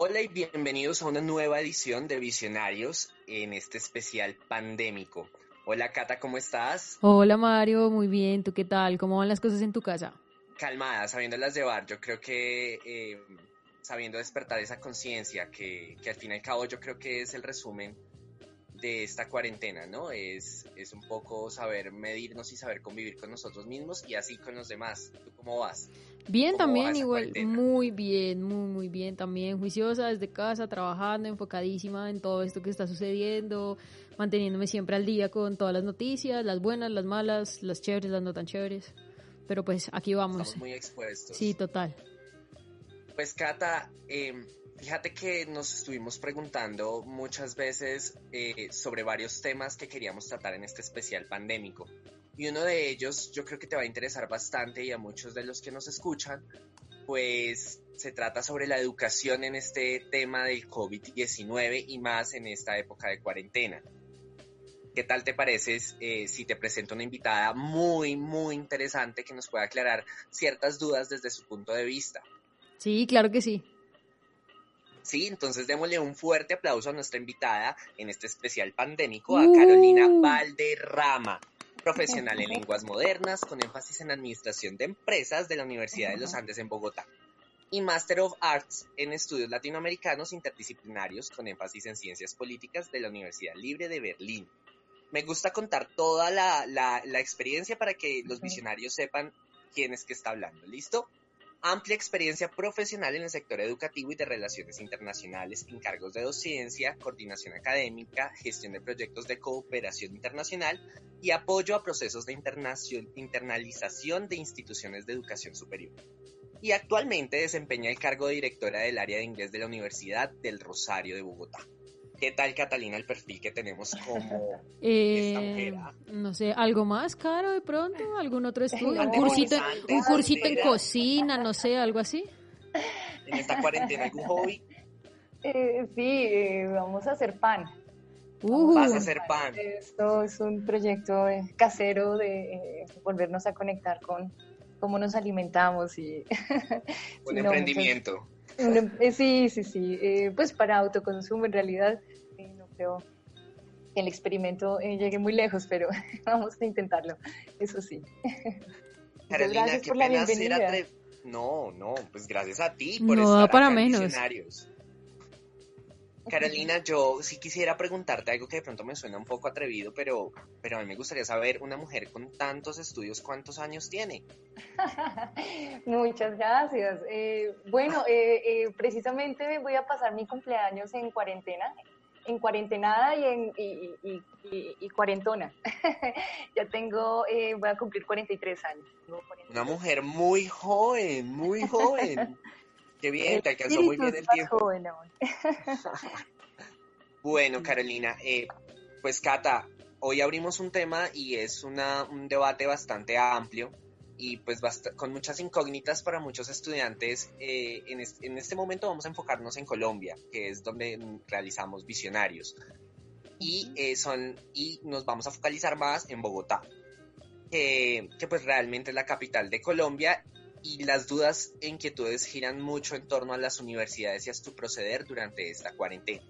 Hola y bienvenidos a una nueva edición de Visionarios en este especial pandémico. Hola Cata, ¿cómo estás? Hola Mario, muy bien, ¿tú qué tal? ¿Cómo van las cosas en tu casa? Calmada, sabiéndolas llevar. Yo creo que eh, sabiendo despertar esa conciencia, que, que al fin y al cabo yo creo que es el resumen de esta cuarentena, ¿no? Es, es un poco saber medirnos y saber convivir con nosotros mismos y así con los demás. ¿Tú cómo vas? Bien, también igual, muy bien, muy, muy bien, también juiciosa desde casa, trabajando, enfocadísima en todo esto que está sucediendo, manteniéndome siempre al día con todas las noticias, las buenas, las malas, las chéveres, las no tan chéveres. Pero pues aquí vamos. Estamos muy expuestos. Sí, total. Pues Cata, eh, Fíjate que nos estuvimos preguntando muchas veces eh, sobre varios temas que queríamos tratar en este especial pandémico. Y uno de ellos yo creo que te va a interesar bastante y a muchos de los que nos escuchan, pues se trata sobre la educación en este tema del COVID-19 y más en esta época de cuarentena. ¿Qué tal te parece eh, si te presento una invitada muy, muy interesante que nos pueda aclarar ciertas dudas desde su punto de vista? Sí, claro que sí. Sí, entonces démosle un fuerte aplauso a nuestra invitada en este especial pandémico, a Carolina uh. Valderrama, profesional en lenguas modernas con énfasis en administración de empresas de la Universidad de los Andes en Bogotá y Master of Arts en estudios latinoamericanos interdisciplinarios con énfasis en ciencias políticas de la Universidad Libre de Berlín. Me gusta contar toda la, la experiencia para que los visionarios sepan quién es que está hablando. ¿Listo? Amplia experiencia profesional en el sector educativo y de relaciones internacionales, encargos de docencia, coordinación académica, gestión de proyectos de cooperación internacional y apoyo a procesos de internalización de instituciones de educación superior. Y actualmente desempeña el cargo de directora del área de inglés de la Universidad del Rosario de Bogotá. ¿Qué tal, Catalina, el perfil que tenemos como eh, No sé, ¿algo más caro de pronto? ¿Algún otro estudio? ¿Un cursito, un cursito en cocina? No sé, algo así. ¿En esta cuarentena algún hobby? Eh, sí, eh, vamos a hacer pan. Uh. Vas a hacer pan. Esto es un proyecto casero de volvernos a conectar con cómo nos alimentamos y... Un emprendimiento. Eh, sí, sí, sí. Eh, pues para autoconsumo en realidad eh, no creo que el experimento llegue muy lejos, pero vamos a intentarlo, eso sí. Carolina, gracias por la bienvenida. No, no, pues gracias a ti por no, estar para menos. Carolina, yo sí quisiera preguntarte algo que de pronto me suena un poco atrevido, pero, pero a mí me gustaría saber, una mujer con tantos estudios, ¿cuántos años tiene? Muchas gracias. Eh, bueno, eh, eh, precisamente voy a pasar mi cumpleaños en cuarentena, en cuarentenada y en y, cuarentona. ya tengo, voy a cumplir 43 años. Una mujer muy joven, muy joven. Qué bien, te alcanzó muy bien el tiempo. bueno, Carolina, eh, pues Cata, hoy abrimos un tema y es una, un debate bastante amplio y pues con muchas incógnitas para muchos estudiantes. Eh, en, este momento vamos a enfocarnos en Colombia, que es donde realizamos visionarios. Y, eh, son, y nos vamos a focalizar más en Bogotá, que pues realmente es la capital de Colombia y las dudas e inquietudes giran mucho en torno a las universidades y a su proceder durante esta cuarentena.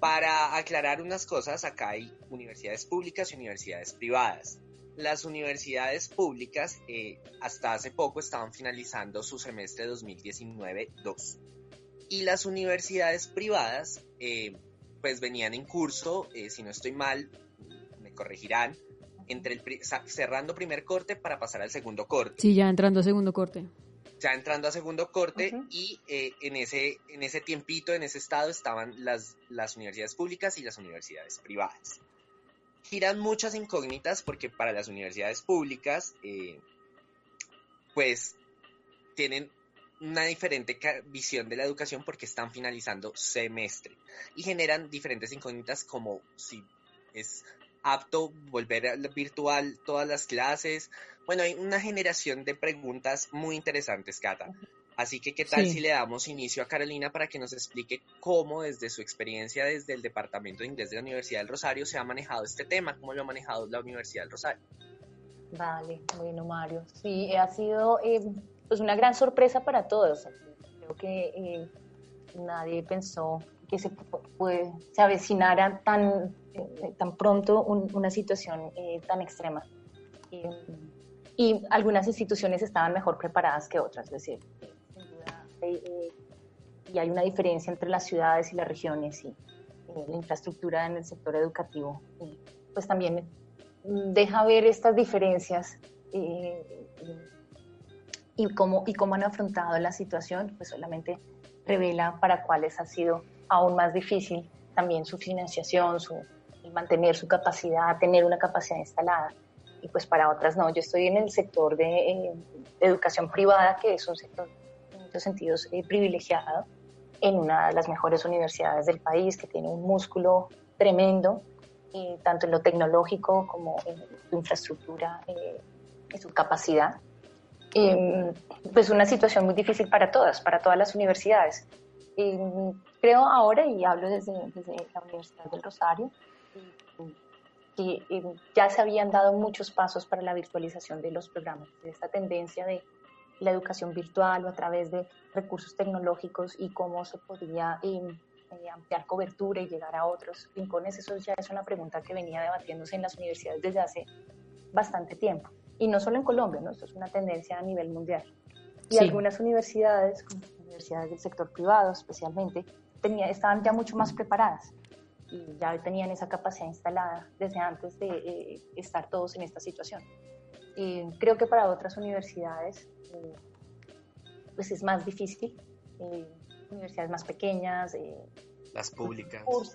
Para aclarar unas cosas, acá hay universidades públicas y universidades privadas. Las universidades públicas eh, hasta hace poco estaban finalizando su semestre 2019-2 y las universidades privadas eh, pues venían en curso, eh, si no estoy mal, me corregirán, entre el cerrando primer corte para pasar al segundo corte. Sí, ya entrando a segundo corte. Ya entrando a segundo corte y eh, en, ese, en ese tiempito, en ese estado, estaban las, las universidades públicas y las universidades privadas. Giran muchas incógnitas porque para las universidades públicas, eh, pues tienen una diferente visión de la educación porque están finalizando semestre y generan diferentes incógnitas como si es apto volver a virtual todas las clases. Bueno, hay una generación de preguntas muy interesantes, Cata. Así que, ¿qué tal si le damos inicio a Carolina para que nos explique cómo desde su experiencia desde el Departamento de Inglés de la Universidad del Rosario se ha manejado este tema? ¿Cómo lo ha manejado la Universidad del Rosario? Vale, bueno, Mario. Sí, ha sido eh, pues una gran sorpresa para todos. Creo que eh, nadie pensó que se, se avecinara tan, eh, tan pronto una situación eh, tan extrema. y algunas instituciones estaban mejor preparadas que otras, es decir, sin duda, y hay una diferencia entre las ciudades y las regiones y la infraestructura en el sector educativo, pues también deja ver estas diferencias y cómo, y cómo han afrontado la situación, pues solamente revela para cuáles ha sido aún más difícil también su financiación, su mantener su capacidad, tener una capacidad instalada. Y pues para otras no. Yo estoy en el sector de, eh, educación privada, que es un sector en muchos sentidos eh, privilegiado, en una de las mejores universidades del país, que tiene un músculo tremendo, eh, tanto en lo tecnológico como en su infraestructura y su capacidad. Em, pues una situación muy difícil para todas, para todas las universidades. Creo ahora, y hablo desde, la Universidad del Rosario, que ya se habían dado muchos pasos para la virtualización de los programas, de esta tendencia de la educación virtual o a través de recursos tecnológicos y cómo se podía eh, ampliar cobertura y llegar a otros rincones. Eso ya es una pregunta que venía debatiéndose en las universidades desde hace bastante tiempo. Y no solo en Colombia, ¿no? Esto es una tendencia a nivel mundial. Y algunas universidades, como universidades del sector privado especialmente, tenía, estaban ya mucho más preparadas y ya tenían esa capacidad instalada desde antes de eh, estar todos en esta situación. Eh, creo que para otras universidades eh, pues es más difícil, universidades más pequeñas, las públicas. Cursos,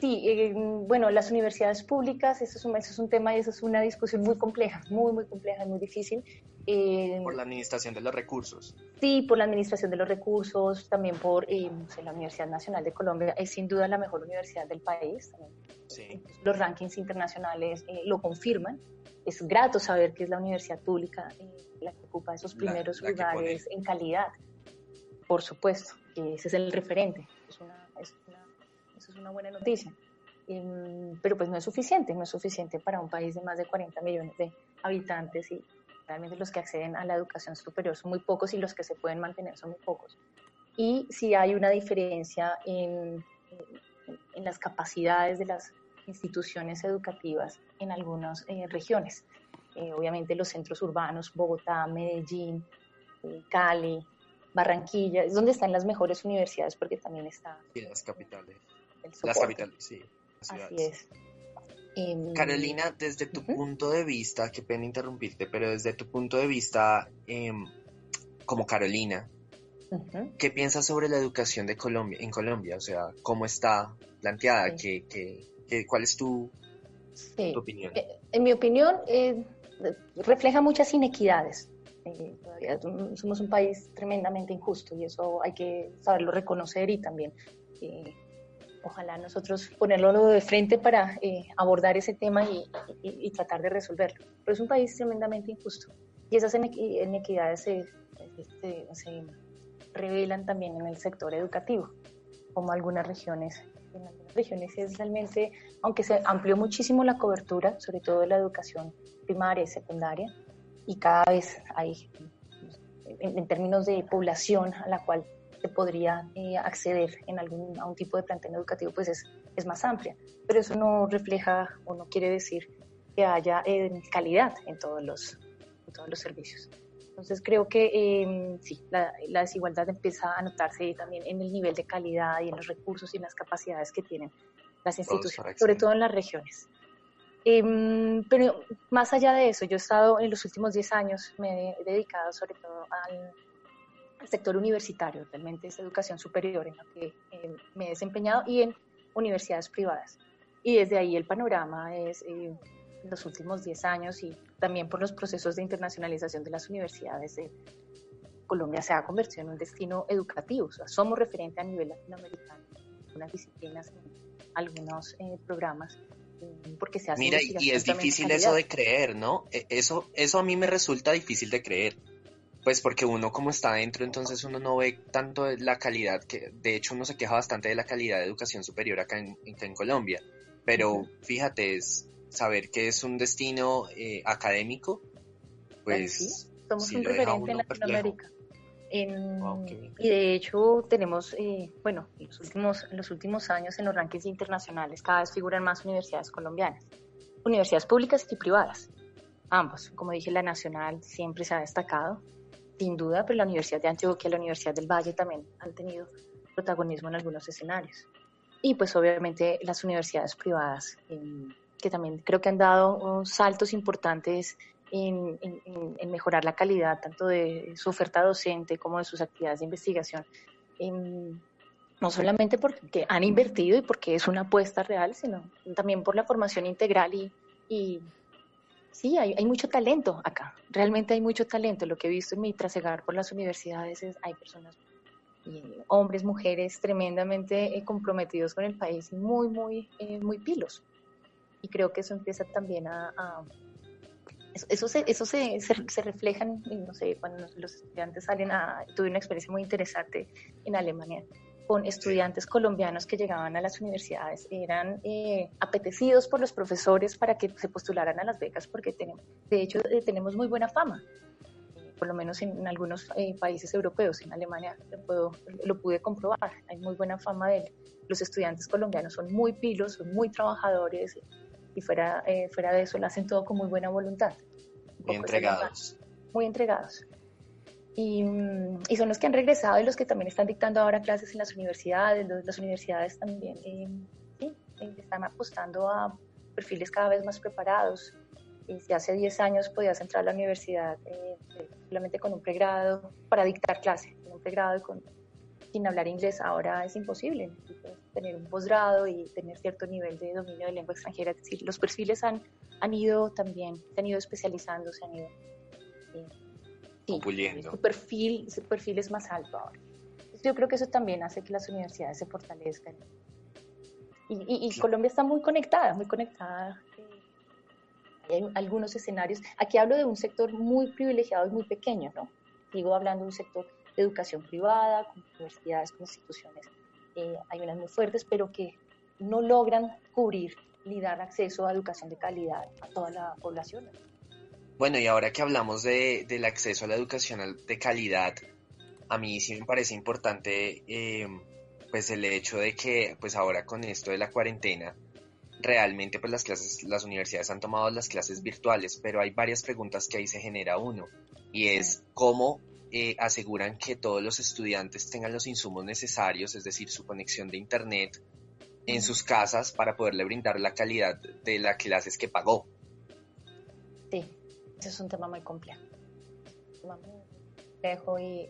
Sí, eh, bueno, las universidades públicas, eso es, un, eso es un tema y eso es una discusión muy compleja, muy, muy compleja y muy difícil. Eh, por la administración de los recursos. Sí, por la administración de los recursos, también por eh, la Universidad Nacional de Colombia, es sin duda la mejor universidad del país. Sí. Los rankings internacionales lo confirman. Es grato saber que es la universidad pública la que ocupa esos primeros lugares en calidad. Por supuesto, ese es el referente. Es una, es una eso es una buena noticia. Em, pero pues no es suficiente, no es suficiente para un país de más de 40 millones de habitantes y realmente los que acceden a la educación superior son muy pocos y los que se pueden mantener son muy pocos. Y si hay una diferencia en, en las capacidades de las instituciones educativas en algunas eh, regiones. Eh, obviamente los centros urbanos, Bogotá, Medellín, eh, Cali, Barranquilla, es donde están las mejores universidades porque también está... Las capitales. Las capitales, sí. Así es. Em, Carolina, desde tu punto de vista, qué pena interrumpirte, pero desde tu punto de vista em, como Carolina, ¿qué piensas sobre la educación de Colombia, en Colombia? O sea, ¿cómo está planteada? ¿Qué, cuál es tu, opinión? Eh, en mi opinión, eh, refleja muchas inequidades. Eh, somos un país tremendamente injusto y eso hay que saberlo reconocer y también ojalá nosotros ponerlo de frente para eh, abordar ese tema y, tratar de resolverlo. Pero es un país tremendamente injusto y esas inequidades se, se, revelan también en el sector educativo, como algunas regiones. En algunas regiones es realmente, aunque se amplió muchísimo la cobertura, sobre todo de la educación primaria y secundaria, y cada vez hay, en términos de población a la cual podría eh, acceder en algún, a un tipo de plantel educativo, pues es, es más amplia. Pero eso no refleja o no quiere decir que haya eh, calidad en todos, los, en todos los servicios. Entonces creo que eh, sí, la, la, desigualdad empieza a notarse también en el nivel de calidad y en los recursos y en las capacidades que tienen las instituciones, sobre todo en las regiones. Em, pero más allá de eso, yo he estado en los últimos 10 años, me he dedicado sobre todo al sector universitario, realmente es educación superior en la que eh, me he desempeñado y en universidades privadas. Y desde ahí el panorama es eh, los últimos 10 años y también por los procesos de internacionalización de las universidades de Colombia se ha convertido en un destino educativo. O sea, somos referente a nivel latinoamericano en algunas disciplinas, en algunos eh, programas eh, porque se hace Mira, y es difícil eso de creer, ¿no? E, eso, eso a mí me resulta difícil de creer pues porque uno como está adentro, entonces uno no ve tanto la calidad, que de hecho uno se queja bastante de la calidad de educación superior acá en, en Colombia, pero fíjate, es saber que es un destino eh, académico, pues... Sí, somos un referente en Latinoamérica. Y de hecho tenemos, eh, bueno, en los, últimos, en los últimos años en los rankings internacionales cada vez figuran más universidades colombianas, universidades públicas y privadas, ambos. Como dije, la nacional siempre se ha destacado, sin duda, pero la Universidad de Antioquia la Universidad del Valle también han tenido protagonismo en algunos escenarios. Y pues obviamente las universidades privadas, que también creo que han dado saltos importantes en, mejorar la calidad tanto de su oferta docente como de sus actividades de investigación. no solamente porque han invertido y porque es una apuesta real, sino también por la formación integral y sí, hay, hay, mucho talento acá, realmente hay mucho talento. Lo que he visto en mi trasegar por las universidades es hay personas, hombres, mujeres tremendamente eh, comprometidos con el país y muy, muy, eh, muy pilos. Y creo que eso empieza también a, eso, se, eso se, se, refleja, no sé, cuando los estudiantes salen a... Tuve una experiencia muy interesante en Alemania con estudiantes colombianos que llegaban a las universidades. Eran eh, apetecidos por los profesores para que se postularan a las becas porque tenemos, de hecho eh, tenemos muy buena fama, por lo menos en, algunos eh, países europeos. En Alemania lo, puedo, lo pude comprobar. Hay muy buena fama de los estudiantes colombianos. Son muy pilos, son muy trabajadores y fuera, eh, fuera de eso lo hacen todo con muy buena voluntad. Muy entregados. Muy entregados. Y, y, son los que han regresado y los que también están dictando ahora clases en las universidades. Las universidades también eh, eh, están apostando a perfiles cada vez más preparados. Y si hace 10 años podías entrar a la universidad solamente con un pregrado para dictar clase, con un pregrado y con, sin hablar inglés, ahora es imposible. Tener un posgrado y tener cierto nivel de dominio de lengua extranjera. Es decir, los perfiles han, han ido también, se han ido especializando, se han ido... Sí, su perfil, su perfil es más alto ahora. yo creo que eso también hace que las universidades se fortalezcan. Y, y, Colombia está muy conectada, muy conectada. Hay algunos escenarios. Aquí hablo de un sector muy privilegiado y muy pequeño, ¿no? Sigo hablando de un sector de educación privada, con universidades, con instituciones, eh, hay unas muy fuertes, pero que no logran cubrir ni dar acceso a educación de calidad a toda la población. Bueno, y ahora que hablamos de, del acceso a la educación de calidad, a mí sí me parece importante eh, pues el hecho de que pues ahora con esto de la cuarentena, realmente pues las clases, las universidades han tomado las clases virtuales, pero hay varias preguntas que ahí se genera uno, y es cómo eh, aseguran que todos los estudiantes tengan los insumos necesarios, es decir, su conexión de Internet en sus casas para poderle brindar la calidad de las clases que pagó. Sí, es un tema muy complejo. muy complejo y,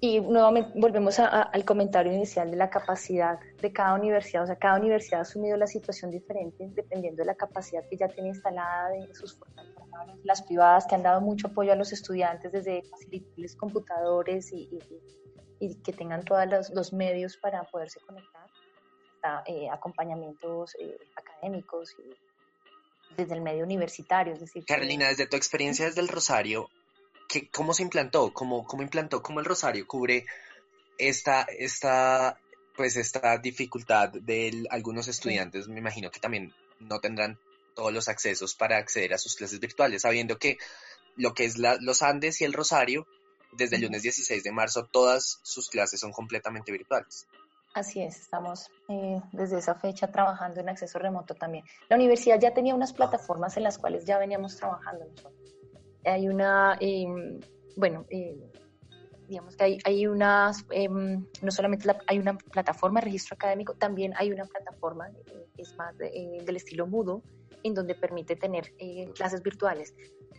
y, nuevamente volvemos al comentario inicial de la capacidad de cada universidad. O sea, cada universidad ha asumido la situación diferente dependiendo de la capacidad que ya tiene instalada de sus fortalezas las privadas que han dado mucho apoyo a los estudiantes desde facilitarles computadores y, que tengan todos los, medios para poderse conectar, eh, acompañamientos eh, académicos y desde el medio universitario. Es decir, Carolina, desde tu experiencia desde el Rosario, ¿qué, ¿cómo se implantó? ¿Cómo, ¿Cómo implantó? ¿Cómo el Rosario cubre esta, esta, pues esta dificultad de algunos estudiantes? Me imagino que también no tendrán todos los accesos para acceder a sus clases virtuales, sabiendo que lo que es los Andes y el Rosario, desde el lunes 16 de marzo, todas sus clases son completamente virtuales. Así es, estamos eh, desde esa fecha trabajando en acceso remoto también. La universidad ya tenía unas plataformas en las cuales ya veníamos trabajando nosotros. Hay una, em, bueno, eh, digamos que hay, hay unas, em, no solamente hay una plataforma de registro académico, también hay una plataforma, eh, es más del estilo Mudo, en donde permite tener eh, clases virtuales.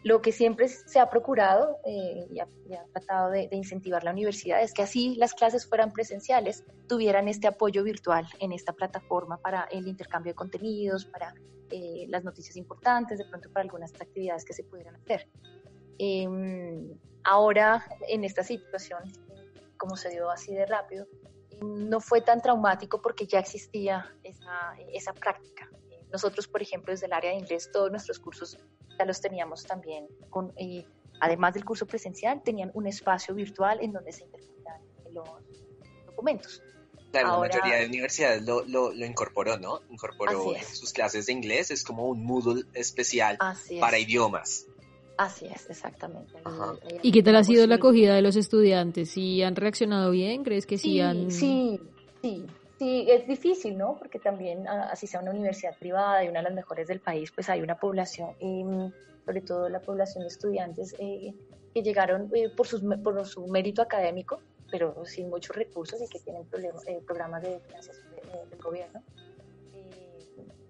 Lo que siempre se ha procurado eh, y, ha, tratado de, incentivar la universidad es que así las clases fueran presenciales, tuvieran este apoyo virtual en esta plataforma para el intercambio de contenidos, para eh, las noticias importantes, de pronto para algunas actividades que se pudieran hacer. Em, ahora, en esta situación, como se dio así de rápido, no fue tan traumático porque ya existía esa, esa práctica. Nosotros, por ejemplo, desde el área de inglés, todos nuestros cursos ya los teníamos también, con, eh, además del curso presencial, tenían un espacio virtual en donde se intercambiaban los documentos. la mayoría de universidades lo, lo, incorporó, ¿no? Incorporó sus clases de inglés, es como un Moodle especial para idiomas. Así es, exactamente. ¿Y qué tal ha sido la acogida de los estudiantes? ¿Si han reaccionado bien? ¿Crees que sí, han...? Sí, sí, sí, es difícil, ¿no? Porque también, ah, así sea una universidad privada y una de las mejores del país, pues hay una población, em, sobre todo la población de estudiantes eh, que llegaron eh, por, sus, por su mérito académico, pero sin muchos recursos y que tienen eh, programas de financiación del gobierno.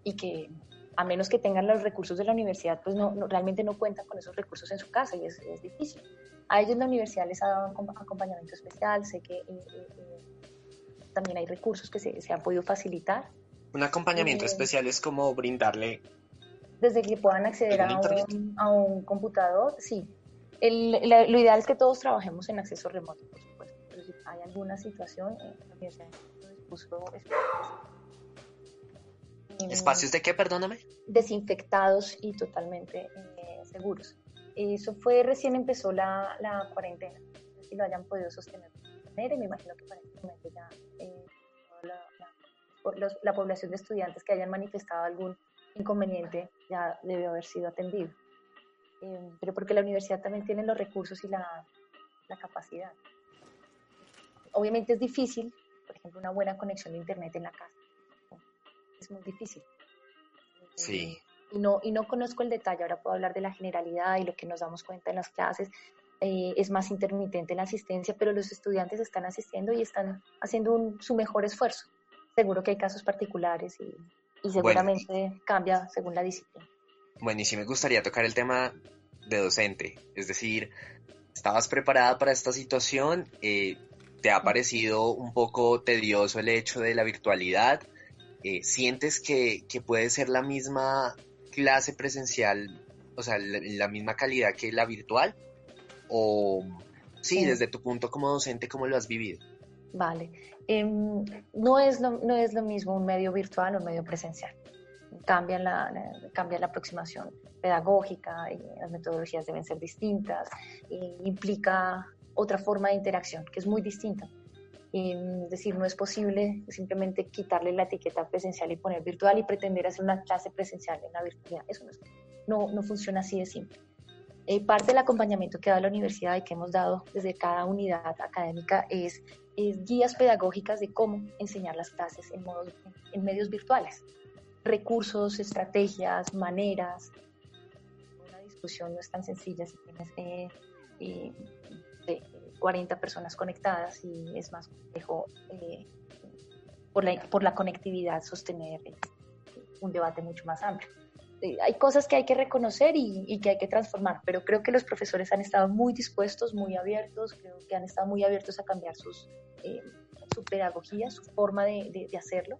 y que a menos que tengan los recursos de la universidad, pues no, realmente no cuentan con esos recursos en su casa y es, difícil. A ellos la universidad les ha dado un acompañamiento especial, sé que eh, eh, eh, también hay recursos que se, se, han podido facilitar. Un acompañamiento especial es como brindarle... Desde que puedan acceder a un, a un, computador, sí. El, lo ideal es que todos trabajemos en acceso remoto, por supuesto, pero si hay alguna situación, la universidad dispuso ¿Espacios de qué, perdóname? Desinfectados y totalmente eh, seguros. Eso fue recién empezó la, la cuarentena, si lo hayan podido sostener y me imagino que para este momento ya eh, la, la, población de estudiantes que hayan manifestado algún inconveniente ya debió haber sido atendido. Eh, pero porque la universidad también tiene los recursos y la, la capacidad. Obviamente es difícil, por ejemplo, una buena conexión de internet en la casa es muy difícil. Sí. Y no, y no conozco el detalle, ahora puedo hablar de la generalidad y lo que nos damos cuenta en las clases. Eh, es más intermitente la asistencia, pero los estudiantes están asistiendo y están haciendo su mejor esfuerzo. Seguro que hay casos particulares y, y seguramente cambia según la disciplina. Bueno, y sí me gustaría tocar el tema de docente, es decir, ¿estabas preparada para esta situación? Eh, ¿Te ha parecido un poco tedioso el hecho de la virtualidad? Eh, ¿sientes que, puede ser la misma clase presencial, o sea, la, misma calidad que la virtual? O sí, desde tu punto como docente, ¿cómo lo has vivido? Vale, em, no, es lo, no es lo mismo un medio virtual o un medio presencial. Cambia la, cambia la aproximación pedagógica, y las metodologías deben ser distintas, implica otra forma de interacción que es muy distinta es decir, no es posible simplemente quitarle la etiqueta presencial y poner virtual y pretender hacer una clase presencial en la virtualidad. Eso no, no, funciona así de simple. Eh, parte del acompañamiento que da la universidad y que hemos dado desde cada unidad académica es, guías pedagógicas de cómo enseñar las clases en, en medios virtuales. Recursos, estrategias, maneras. Una discusión no es tan sencilla si tienes eh, eh, 40 personas conectadas y es más complejo eh, por, la, conectividad sostener eh, un debate mucho más amplio. Eh, hay cosas que hay que reconocer y, que hay que transformar, pero creo que los profesores han estado muy dispuestos, muy abiertos, creo que han estado muy abiertos a cambiar sus, su pedagogía, su forma de, de, hacerlo.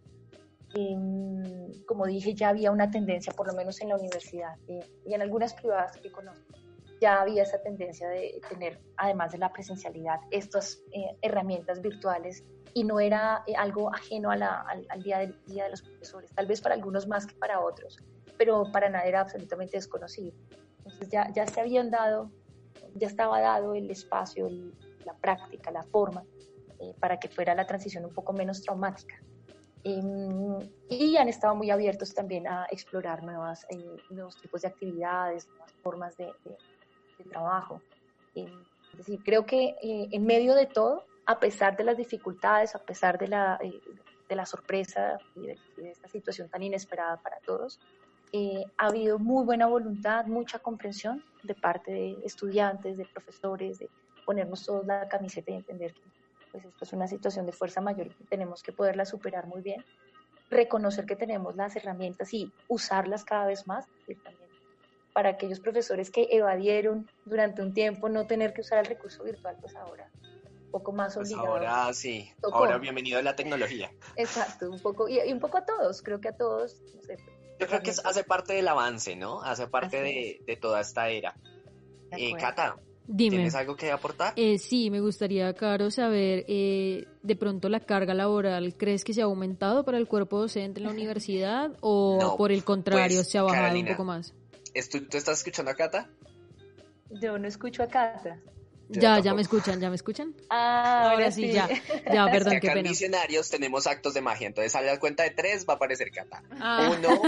Em, como dije, ya había una tendencia, por lo menos en la universidad y en algunas privadas que conozco, ya había esa tendencia de tener, además de la presencialidad, estas eh, herramientas virtuales y no era eh, algo ajeno al, día, del, día de los profesores, tal vez para algunos más que para otros, pero para nada era absolutamente desconocido. Entonces ya, ya se habían dado, ya estaba dado el espacio, la práctica, la forma, eh, para que fuera la transición un poco menos traumática. Em, y han estado muy abiertos también a explorar nuevas, nuevos tipos de actividades, nuevas formas de de trabajo. Eh, es decir, creo que eh, en medio de todo, a pesar de las dificultades, a pesar de la, eh, de la sorpresa y de, esta situación tan inesperada para todos, ha habido muy buena voluntad, mucha comprensión de parte de estudiantes, de profesores, de ponernos todos la camiseta y entender que pues, esto es una situación de fuerza mayor y tenemos que poderla superar muy bien, reconocer que tenemos las herramientas y usarlas cada vez más, y también para aquellos profesores que evadieron durante un tiempo no tener que usar el recurso virtual, pues ahora un poco más pues obligado. ahora sí, ahora bienvenido a la tecnología. Exacto, un poco, y, un poco a todos, creo que a todos. Yo creo que hace parte del avance, ¿no? Hace parte de, toda esta era. Eh, Cata, Dime. ¿Tienes algo que aportar? Eh, sí, me gustaría, Caro, saber, eh, de pronto la carga laboral, ¿crees que se ha aumentado para el cuerpo docente en la universidad o por el contrario pues, se ha bajado un poco más? ¿Tú estás escuchando a Cata? Yo no escucho a Cata. Ya, ya me escuchan, ya me escuchan. Ah, ahora, sí, ya. Ya, perdón, qué pena. En tenemos actos de magia, entonces a la cuenta de tres va a aparecer Cata. Ah. Uno,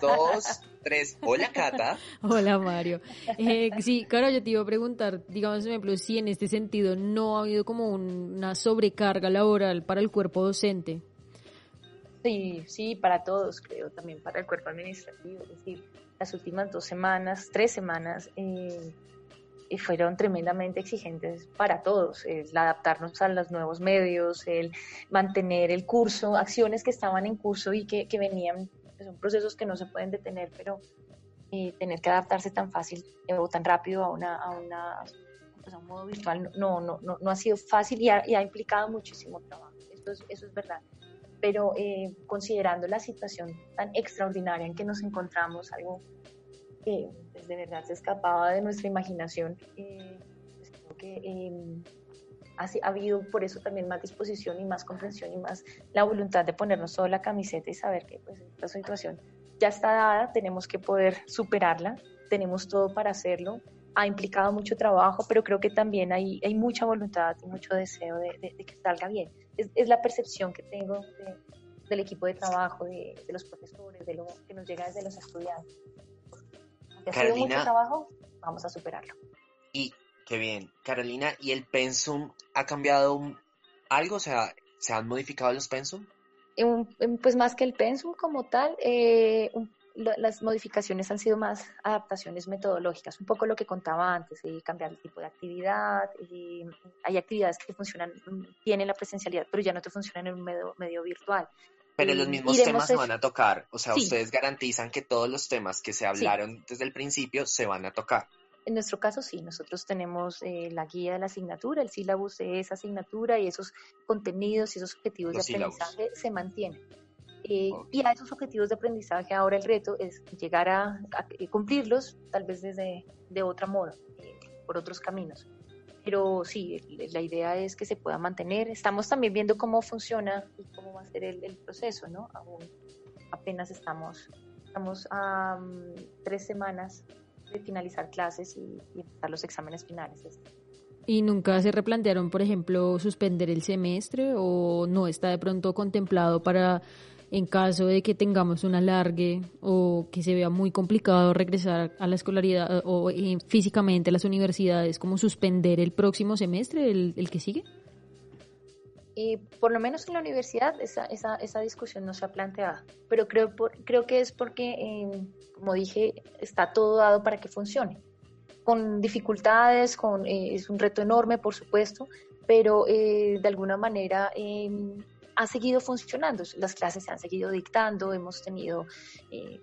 dos, tres. Hola, Cata. Hola, Mario. Eh, sí, claro, yo te iba a preguntar, digamos, por ejemplo, si en este sentido no ha habido como una sobrecarga laboral para el cuerpo docente. Sí, sí, para todos, creo, también para el cuerpo administrativo. Es decir, las últimas dos semanas, tres semanas, eh, fueron tremendamente exigentes para todos, el adaptarnos a los nuevos medios, el mantener el curso, acciones que estaban en curso y que, que venían, pues, son procesos que no se pueden detener, pero eh, tener que adaptarse tan fácil o tan rápido a, una, a, una, pues, a un modo virtual no, no, no, no, ha sido fácil y ha, y ha implicado muchísimo trabajo, eso es, eso es verdad. Pero eh, considerando la situación tan extraordinaria en que nos encontramos, algo que de verdad se escapaba de nuestra imaginación. Eh, pues, creo que em, ha, habido por eso también más disposición y más comprensión y más la voluntad de ponernos toda la camiseta y saber que pues, esta situación ya está dada, tenemos que poder superarla, tenemos todo para hacerlo. Ha implicado mucho trabajo, pero creo que también hay, mucha voluntad y mucho deseo de, que salga bien. Es, es, la percepción que tengo del equipo de trabajo, de, de los profesores, de lo que nos llega desde los estudiantes. Carolina, trabajo, vamos a superarlo. Y qué bien, Carolina, ¿y el pensum ha cambiado algo? O sea, ¿se han modificado los pensum? pues más que el pensum como tal, eh, las modificaciones han sido más adaptaciones metodológicas, un poco lo que contaba antes, cambiar el tipo de actividad, hay actividades que funcionan, tienen la presencialidad, pero ya no te funcionan en un medio virtual. Pero los mismos temas se van a tocar, o sea, ustedes garantizan que todos los temas que se hablaron desde el principio se van a tocar. En nuestro caso sí, nosotros tenemos eh, la guía de la asignatura, el sílabus de esa asignatura y esos contenidos y esos objetivos de aprendizaje se mantienen. Eh, y a esos objetivos de aprendizaje ahora el reto es llegar a, cumplirlos tal vez desde de otra modo, eh, por otros caminos pero sí, la idea es que se pueda mantener. Estamos también viendo cómo funciona y cómo va a ser el, proceso, ¿no? Aún apenas estamos, estamos a mm, tres semanas de finalizar clases y, y empezar los exámenes finales. ¿Y nunca se replantearon, por ejemplo, suspender el semestre o no está de pronto contemplado para en caso de que tengamos un alargue o que se vea muy complicado regresar a la escolaridad o eh, físicamente a las universidades, como suspender el próximo semestre, el, que sigue? Y por lo menos en la universidad esa, esa, esa discusión no se ha planteado, pero creo, creo que es porque, eh, como dije, está todo dado para que funcione. Con dificultades, con, eh, es un reto enorme, por supuesto, pero de alguna manera ha seguido funcionando, las clases se han seguido dictando, hemos tenido, eh,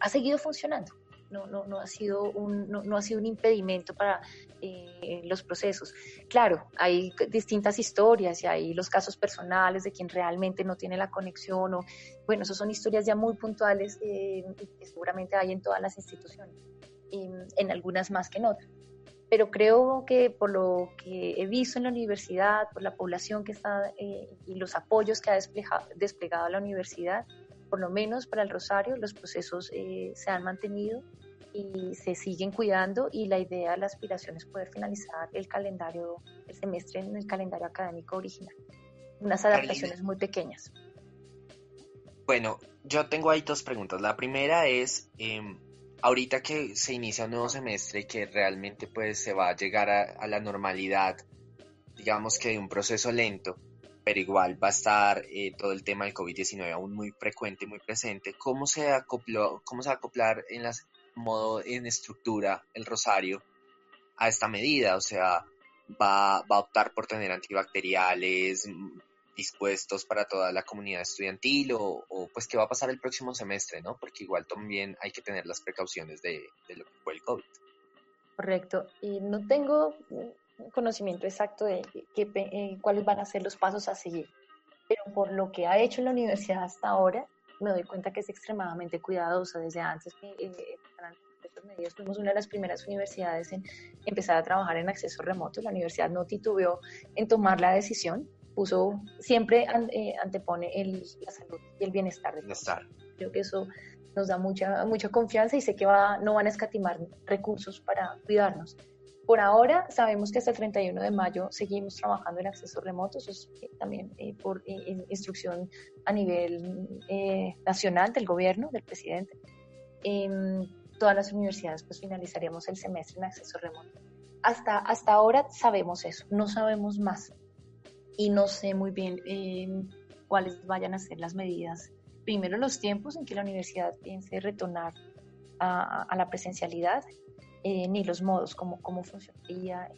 ha seguido funcionando. No, no, no, ha sido un, no, ha sido un impedimento para eh, los procesos. Claro, hay distintas historias y hay los casos personales de quien realmente no tiene la conexión o, bueno, esas son historias ya muy puntuales eh, que seguramente hay en todas las instituciones, en algunas más que en otras pero creo que por lo que he visto en la universidad, por la población que está eh, y los apoyos que ha desplegado, desplegado, la universidad, por lo menos para el Rosario, los procesos eh, se han mantenido y se siguen cuidando y la idea, la aspiración es poder finalizar el calendario, el semestre en el calendario académico original. Unas adaptaciones muy pequeñas. Bueno, yo tengo ahí dos preguntas. La primera es, em, ahorita que se inicia un nuevo semestre y que realmente pues se va a llegar a, la normalidad, digamos que de un proceso lento, pero igual va a estar eh, todo el tema del COVID-19 aún muy frecuente, muy presente. ¿Cómo se acopló, cómo se va a acoplar en las modo, en estructura el Rosario a esta medida? O sea, va, va a optar por tener antibacteriales, dispuestos para toda la comunidad estudiantil o, pues qué va a pasar el próximo semestre, ¿no? Porque igual también hay que tener las precauciones de, lo que fue el COVID. Correcto. Y no tengo conocimiento exacto de qué, eh, cuáles van a ser los pasos a seguir, pero por lo que ha hecho la universidad hasta ahora, me doy cuenta que es extremadamente cuidadosa desde antes que eh, medidas. Fuimos una de las primeras universidades en empezar a trabajar en acceso remoto. La universidad no titubeó en tomar la decisión puso, siempre eh, antepone el, la salud y el bienestar de todos. Creo que eso nos da mucha, mucha confianza y sé que va, no van a escatimar recursos para cuidarnos. Por ahora sabemos que hasta el 31 de mayo seguimos trabajando en acceso remoto, eso es eh, también eh, por eh, instrucción a nivel nacional del gobierno, del presidente. En todas las universidades pues finalizaríamos el semestre en acceso remoto. Hasta, hasta ahora sabemos eso, no sabemos más y no sé muy bien cuáles vayan a ser las medidas. Primero los tiempos en que la universidad piense retornar a, a la presencialidad eh, ni los modos, cómo, cómo funcionaría.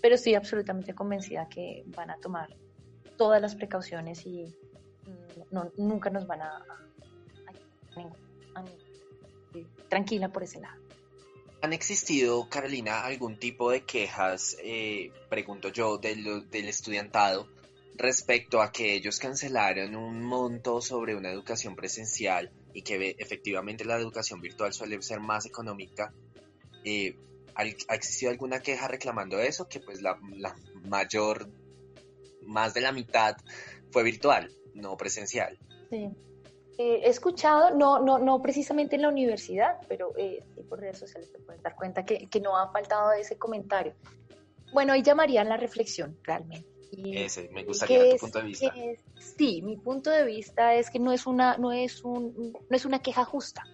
Pero estoy absolutamente convencida que van a tomar todas las precauciones y mm, nunca nos van a, tranquila por ese lado. ¿Han existido, Carolina, algún tipo de quejas, eh, pregunto yo, del, estudiantado respecto a que ellos cancelaron un monto sobre una educación presencial y que efectivamente la educación virtual suele ser más económica eh, ¿ha existido alguna queja reclamando eso? Que pues la, mayor, más de la mitad fue virtual, no presencial. Sí. Eh, he escuchado, no, no, no precisamente en la universidad, pero eh, por redes sociales te puedes dar cuenta que, que, no ha faltado ese comentario. Bueno, ahí llamarían la reflexión realmente. ese, me gustaría tu punto de vista. sí, mi punto de vista es que no es una, no es un, no es una queja justa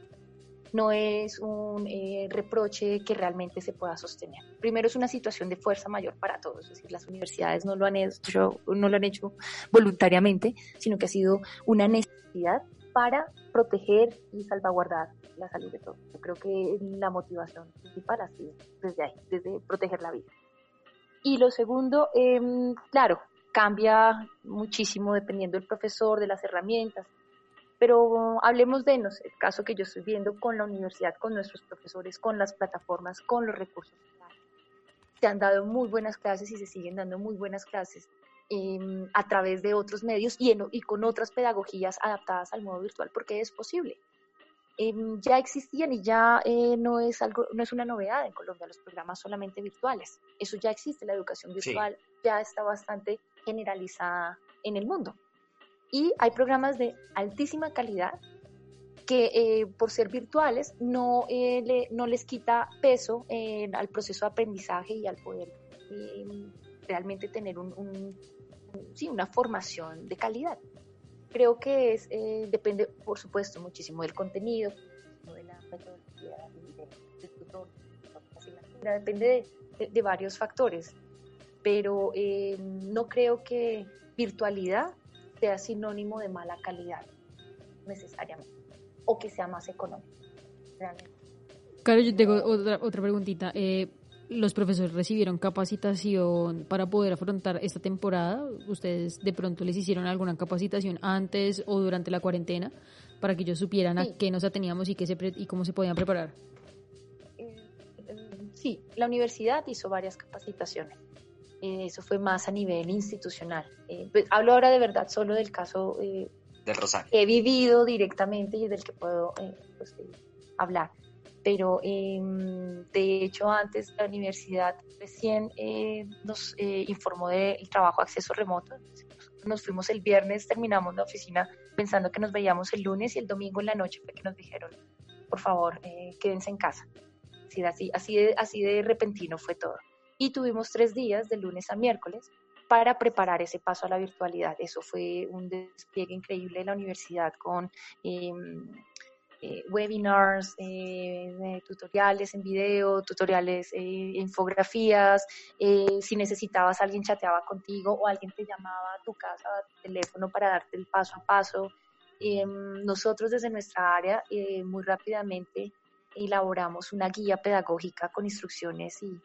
no es un eh, reproche que realmente se pueda sostener. Primero es una situación de fuerza mayor para todos, es decir, las universidades no lo han hecho, no lo han hecho voluntariamente, sino que ha sido una necesidad para proteger y salvaguardar la salud de todos. Yo creo que la motivación principal ha sido desde ahí, desde proteger la vida. Y lo segundo, em, claro, cambia muchísimo dependiendo del profesor, de las herramientas, pero hablemos de nos, el caso que yo estoy viendo con la universidad, con nuestros profesores, con las plataformas, con los recursos. Se han dado muy buenas clases y se siguen dando muy buenas clases em, a través de otros medios y, y, con otras pedagogías adaptadas al modo virtual, porque es posible. Em, ya existían y ya eh, no es algo, no es una novedad en Colombia los programas solamente virtuales. Eso ya existe, la educación virtual ya está bastante generalizada en el mundo. Y hay programas de altísima calidad que eh, por ser virtuales no, eh, no les quita peso al proceso de aprendizaje y al poder em, realmente tener un, sí, una formación de calidad. Creo que es, eh, depende, por supuesto, muchísimo del contenido, de la metodología, del tutor, depende de, de varios factores, pero no creo que virtualidad sea sinónimo de mala calidad, necesariamente, o que sea más económico, realmente. Claro, yo tengo otra, otra preguntita. Eh, ¿Los profesores recibieron capacitación para poder afrontar esta temporada? ¿Ustedes de pronto les hicieron alguna capacitación antes o durante la cuarentena para que ellos supieran a qué nos ateníamos y, qué se y cómo se podían preparar? Eh, sí, la universidad hizo varias capacitaciones. Eh, eso fue más a nivel institucional. Eh, pues, hablo ahora de verdad solo del caso eh, del Rosario. he vivido directamente y del que puedo pues, hablar. Pero em, de hecho antes la universidad recién nos informó del trabajo acceso remoto. Nos fuimos el viernes, terminamos la oficina pensando que nos veíamos el lunes y el domingo en la noche fue que nos dijeron, por favor, quédense en casa. Así, así, así de repentino fue todo y tuvimos tres días de lunes a miércoles para preparar ese paso a la virtualidad. Eso fue un despliegue increíble de la universidad con em, eh, webinars, eh, tutoriales en video, tutoriales, eh, infografías. si necesitabas, alguien chateaba contigo o alguien te llamaba a tu casa, a tu teléfono para darte el paso a paso. Em, nosotros desde nuestra área muy rápidamente elaboramos una guía pedagógica con instrucciones y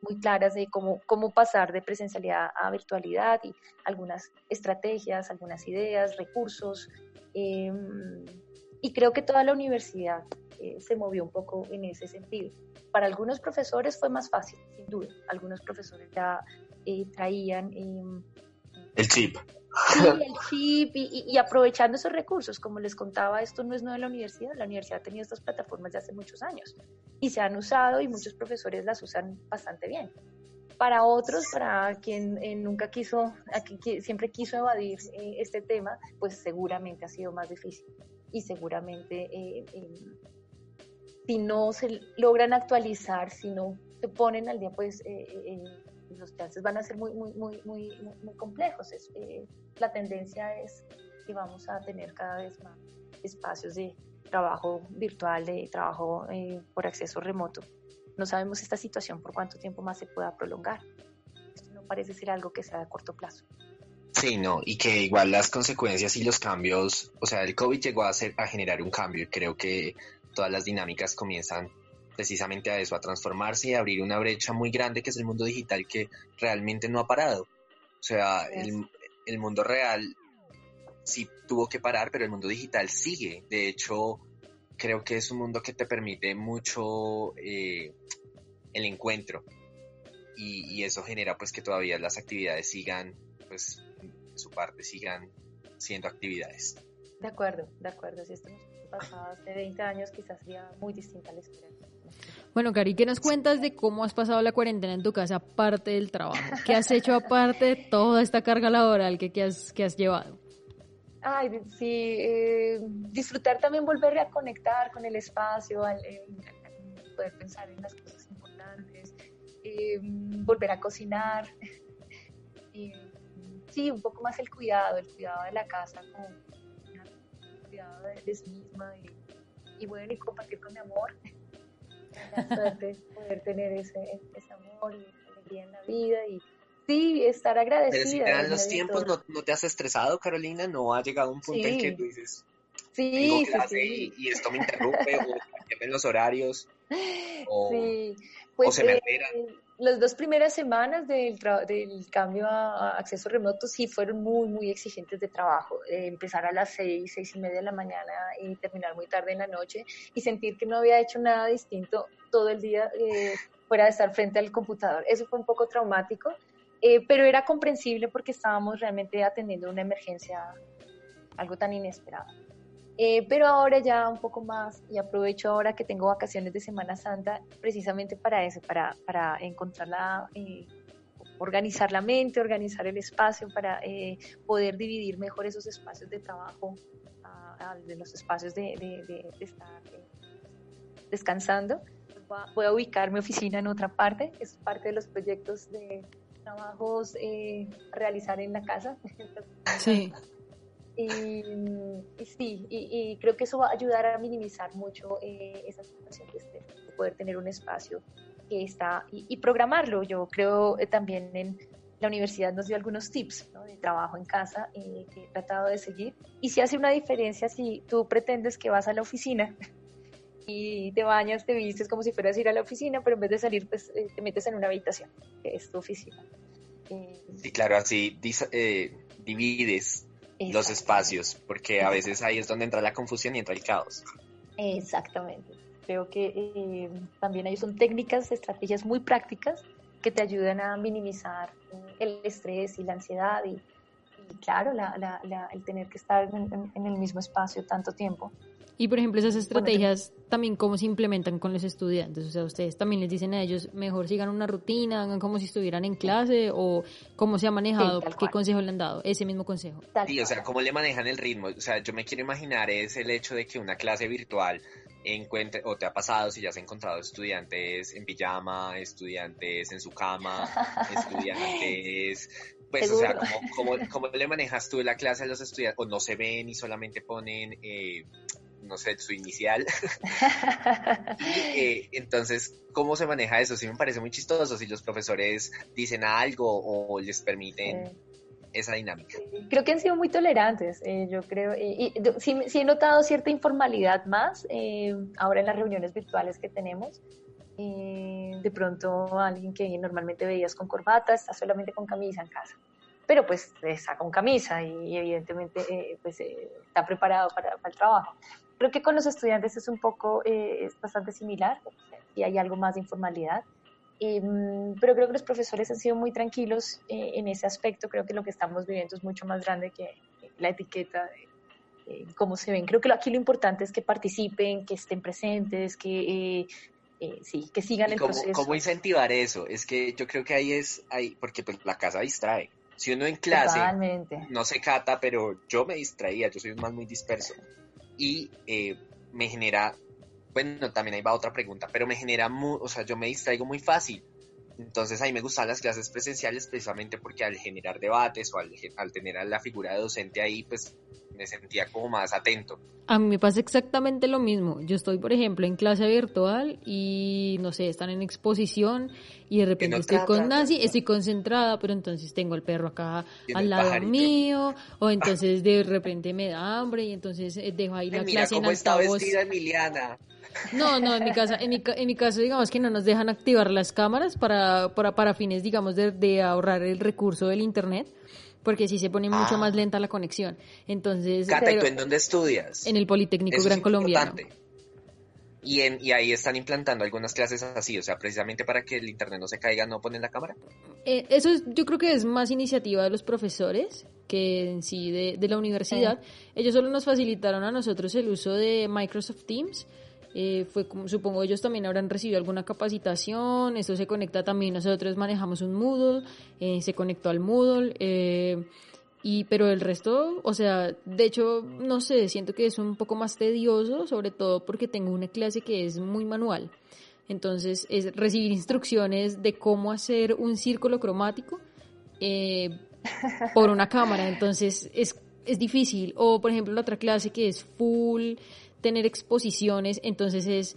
muy claras de cómo, cómo pasar de presencialidad a virtualidad y algunas estrategias, algunas ideas, recursos. Em, y creo que toda la universidad eh, se movió un poco en ese sentido. Para algunos profesores fue más fácil, sin duda. Algunos profesores ya eh, traían... Em, el chip. Sí, el chip y, aprovechando esos recursos. Como les contaba, esto no es nuevo en la universidad. La universidad ha tenido estas plataformas de hace muchos años y se han usado y muchos profesores las usan bastante bien. Para otros, para quien eh, nunca quiso, siempre quiso evadir eh, este tema, pues seguramente ha sido más difícil y seguramente eh, si no se logran actualizar, si no se ponen al día, pues los chances van a ser muy, muy, muy, muy, muy complejos. Es, la tendencia es que vamos a tener cada vez más espacios de trabajo virtual, de trabajo por acceso remoto. No sabemos esta situación por cuánto tiempo más se pueda prolongar. Esto no parece ser algo que sea de corto plazo. Sí, no, y que igual las consecuencias y los cambios, o sea, el COVID llegó a, hacer, a generar un cambio y creo que todas las dinámicas comienzan precisamente a eso, a transformarse y a abrir una brecha muy grande que es el mundo digital que realmente no ha parado. O sea, el, el, mundo real sí tuvo que parar, pero el mundo digital sigue. De hecho, creo que es un mundo que te permite mucho eh, el encuentro y, y, eso genera pues que todavía las actividades sigan pues su parte sigan siendo actividades. De acuerdo, de acuerdo. Si esto nos pasado hace 20 años, quizás sería muy distinta la historia. Bueno, Cari, ¿qué nos cuentas de cómo has pasado la cuarentena en tu casa aparte del trabajo? ¿Qué has hecho aparte de toda esta carga laboral que, que, has, que has llevado? Ay, sí, eh, disfrutar también volver a conectar con el espacio, al, poder pensar en las cosas importantes, eh, volver a cocinar. sí, un poco más el cuidado, el cuidado de la casa, como el cuidado de, sí misma y, bueno, y compartir con mi amor. La suerte poder tener ese, ese amor y alegría en la vida y sí, estar agradecida. Pero si te dan los tiempos, ¿no, ¿no, te has estresado, Carolina? ¿No ha llegado un punto en que tú dices, sí, sí, sí. Y, esto me interrumpe, o cambian los horarios, o, sí. pues, o se me alteran? Las dos primeras semanas del, del cambio a, acceso remoto sí fueron muy, muy exigentes de trabajo. Eh, empezar a las seis, seis y media de la mañana y terminar muy tarde en la noche y sentir que no había hecho nada distinto todo el día eh, fuera de estar frente al computador. Eso fue un poco traumático, eh, pero era comprensible porque estábamos realmente atendiendo una emergencia, algo tan inesperado. Eh, pero ahora ya un poco más y aprovecho ahora que tengo vacaciones de Semana Santa precisamente para eso, para, para encontrar la, eh, organizar la mente, organizar el espacio, para eh, poder dividir mejor esos espacios de trabajo de los espacios de, de, estar descansando. Voy a ubicar mi oficina en otra parte, es parte de los proyectos de trabajos realizar en la casa. Sí. Y, sí, y, creo que eso va a ayudar a minimizar mucho eh, esa situación de, poder tener un espacio que está y, programarlo. Yo creo eh, también en la universidad nos dio algunos tips de trabajo en casa eh, que he tratado de seguir. Y si hace una diferencia si tú pretendes que vas a la oficina y te bañas, te vistes como si fueras a ir a la oficina, pero en vez de salir, pues te metes en una habitación, que es tu oficina. sí, claro, así divides los espacios, porque a veces ahí es donde entra la confusión y entra el caos. Exactamente. Creo que eh, también ahí son técnicas, estrategias muy prácticas que te ayudan a minimizar el estrés y la ansiedad y, claro, el tener que estar en, el mismo espacio tanto tiempo. Y por ejemplo, esas estrategias también cómo se implementan con los estudiantes. O sea, ustedes también les dicen a ellos, mejor sigan una rutina, hagan como si estuvieran en clase o cómo se ha manejado, qué consejo le han dado, ese mismo consejo. sí, o sea, cómo le manejan el ritmo. O sea, yo me quiero imaginar es el hecho de que una clase virtual encuentre, o te ha pasado si ya has encontrado estudiantes en pijama, estudiantes en su cama, estudiantes pues, o sea, ¿cómo, cómo, le manejas tú la clase a los estudiantes? ¿O no se ven y solamente ponen eh, no sé, su inicial. Eh, entonces, ¿cómo se maneja eso? Sí me parece muy chistoso si los profesores dicen algo o les permiten esa dinámica. Creo que han sido muy tolerantes, eh, yo creo. Y, sí, he notado cierta informalidad más eh, ahora en las reuniones virtuales que tenemos. de pronto alguien que normalmente veías con corbata está solamente con camisa en casa pero pues está con camisa y, evidentemente pues, está preparado para, para, el trabajo. Creo que con los estudiantes es un poco, eh, es bastante similar, y hay algo más de informalidad. Em, pero creo que los profesores han sido muy tranquilos eh, en ese aspecto. Creo que lo que estamos viviendo es mucho más grande que la etiqueta de cómo se ven. Creo que aquí lo importante es que participen, que estén presentes, que eh, sí, que sigan el proceso. ¿Cómo incentivar eso? Es que yo creo que ahí es, ahí, porque pues, la casa distrae. Si uno en clase no se cata, pero yo me distraía, yo soy más muy disperso y eh, me genera bueno, también ahí va otra pregunta, pero me genera, o sea, yo me distraigo muy fácil. Entonces ahí me gustan las clases presenciales precisamente porque al generar debates o al, al tener a la figura de docente ahí, pues me sentía como más atento. A mí me pasa exactamente lo mismo. Yo estoy, por ejemplo, en clase virtual y, no sé, están en exposición y de repente estoy con Nancy, estoy concentrada, pero entonces tengo el perro acá al lado mío, o entonces de repente me da hambre y entonces eh, dejo ahí la clase en altavoz. Está Emiliana. No, no, en mi, casa, en mi, en mi caso, digamos que no nos dejan activar las cámaras para, para, para fines, digamos, de, de ahorrar el recurso del internet porque si se pone mucho más ah. lenta la conexión. Entonces, Cata, ¿y tú en dónde estudias? En el Politécnico Gran Colombiano. Y, en, y ahí están implantando algunas clases así, o sea, precisamente para que el internet no se caiga, no ponen la cámara. Eh, eso yo creo que es más iniciativa de los profesores que en sí de, de la universidad. Ellos solo nos facilitaron a nosotros el uso de Microsoft Teams eh, fue como, supongo ellos también habrán recibido alguna capacitación, esto se conecta también, nosotros manejamos un Moodle, eh, se conectó al Moodle, eh, y, pero el resto, o sea, de hecho, no sé, siento que es un poco más tedioso, sobre todo porque tengo una clase que es muy manual. Entonces, es recibir instrucciones de cómo hacer un círculo cromático por una cámara. Entonces, es, es difícil. O, por ejemplo, la otra clase que es full tener exposiciones, entonces es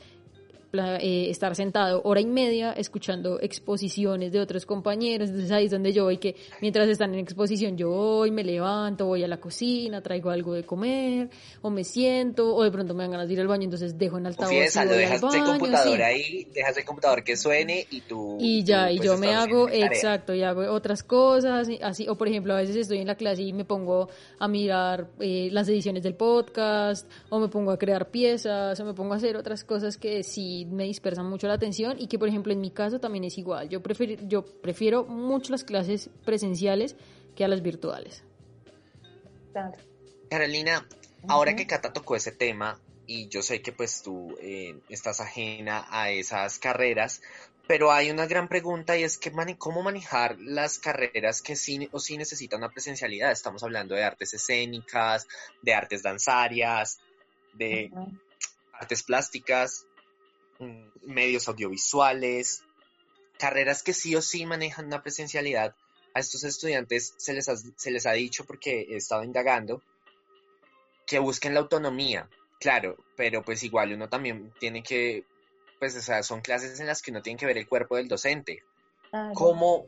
eh, estar sentado hora y media escuchando exposiciones de otros compañeros, entonces ahí es donde yo voy que mientras están en exposición yo voy, me levanto, voy a la cocina, traigo algo de comer, o me siento, o de pronto me dan ganas de ir al baño, entonces dejo en altavoz y voy dejas el computador ahí, dejas el computador que suene y tú... Y ya, y pues, yo me hago, exacto, y hago otras cosas, así, o por ejemplo a veces estoy en la clase y me pongo a mirar eh, las ediciones del podcast, o me pongo a crear piezas, o me pongo a hacer otras cosas que sí me dispersan mucho la atención y que, por ejemplo, en mi caso también es igual. Yo prefiero, yo prefiero mucho las clases presenciales que a las virtuales. Carolina, ahora que Cata tocó ese tema, y yo sé que pues tú eh, estás ajena a esas carreras, pero hay una gran pregunta y es que cómo manejar las carreras que sí o sí necesitan una presencialidad. Estamos hablando de artes escénicas, de artes danzarias, de artes plásticas. Medios audiovisuales, carreras que sí o sí manejan una presencialidad. A estos estudiantes se les ha, se les ha dicho, porque he estado indagando, que busquen la autonomía, claro, pero pues igual uno también tiene que, pues o sea, son clases en las que uno tiene que ver el cuerpo del docente. ¿Cómo,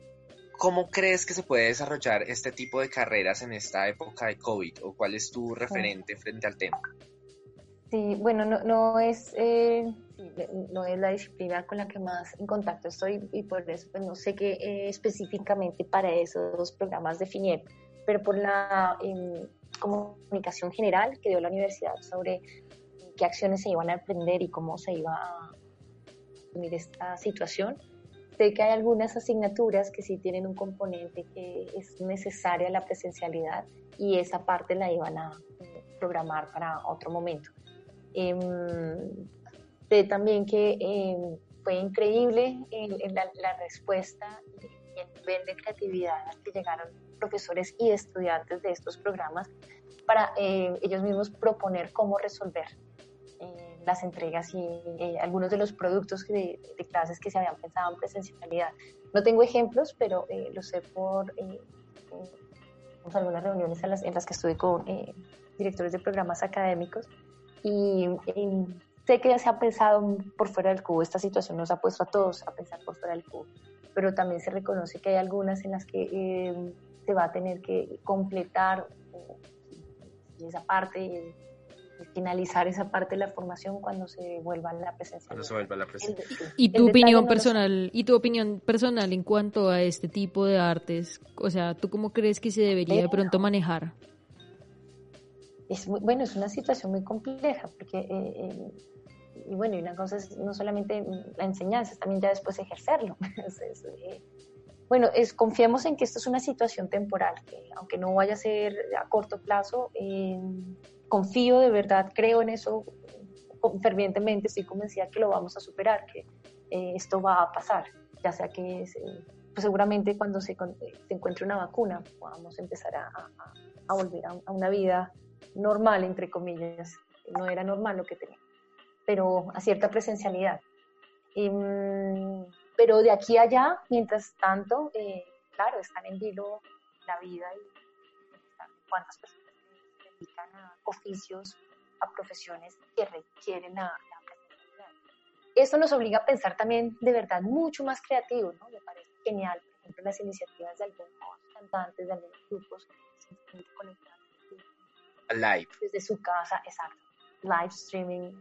¿Cómo crees que se puede desarrollar este tipo de carreras en esta época de COVID? ¿O cuál es tu referente frente al tema? Sí, bueno, no, no es eh, no es la disciplina con la que más en contacto estoy y por eso pues, no sé qué eh, específicamente para esos programas definieron, pero por la em, comunicación general que dio la universidad sobre qué acciones se iban a emprender y cómo se iba a asumir esta situación, sé que hay algunas asignaturas que sí tienen un componente que es necesaria la presencialidad y esa parte la iban a eh, programar para otro momento. Em, Sé también que eh, fue increíble la, respuesta y el nivel de creatividad al que llegaron profesores y estudiantes de estos programas para eh, ellos mismos proponer cómo resolver eh, las entregas y algunos de los productos de, clases que se habían pensado en presencialidad. No tengo ejemplos, pero lo sé por algunas reuniones en las, en las que estuve con directores de programas académicos y Sé que ya se ha pensado por fuera del cubo, esta situación nos ha puesto a todos a pensar por fuera del cubo, pero también se reconoce que hay algunas en las que eh, se va a tener que completar esa parte y, finalizar esa parte de la formación cuando se vuelva la presencia. Cuando se vuelva la presencia. Y tu opinión personal, y tu opinión personal en cuanto a este tipo de artes, o sea, ¿tú cómo crees que se debería de pronto manejar? Es bueno, es una situación muy compleja porque eh, eh y bueno, y una cosa es no solamente la enseñanza, es también ya después ejercerlo. Eh, bueno, es, confiemos en que esto es una situación temporal, que aunque no vaya a ser a corto plazo, eh, confío de verdad, creo en eso fervientemente, estoy convencida que lo vamos a superar, que eh, esto va a pasar, ya sea que pues seguramente cuando se, se, encuentre una vacuna a empezar a, a volver a, una vida normal, entre comillas, no era normal lo que teníamos. pero a cierta presencialidad. Em, pero de aquí a allá, mientras tanto, eh, claro, están en vilo la vida y cuántas personas se dedican a oficios, a profesiones que requieren la, presencialidad. Eso nos obliga a pensar también de verdad mucho más creativo, ¿no? Me parece genial, por ejemplo, las iniciativas de algunos cantantes, de algunos grupos que conectados live. Desde su casa, exacto. Live streaming,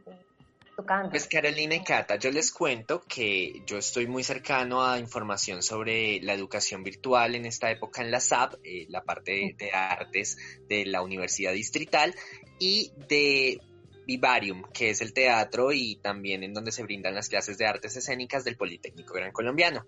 tocando. Pues Carolina y Cata, yo les cuento que yo estoy muy cercano a información sobre la educación virtual en esta época en la SAP, eh, la parte de, artes de la Universidad Distrital y de Vivarium, que es el teatro y también en donde se brindan las clases de artes escénicas del Politécnico Gran Colombiano.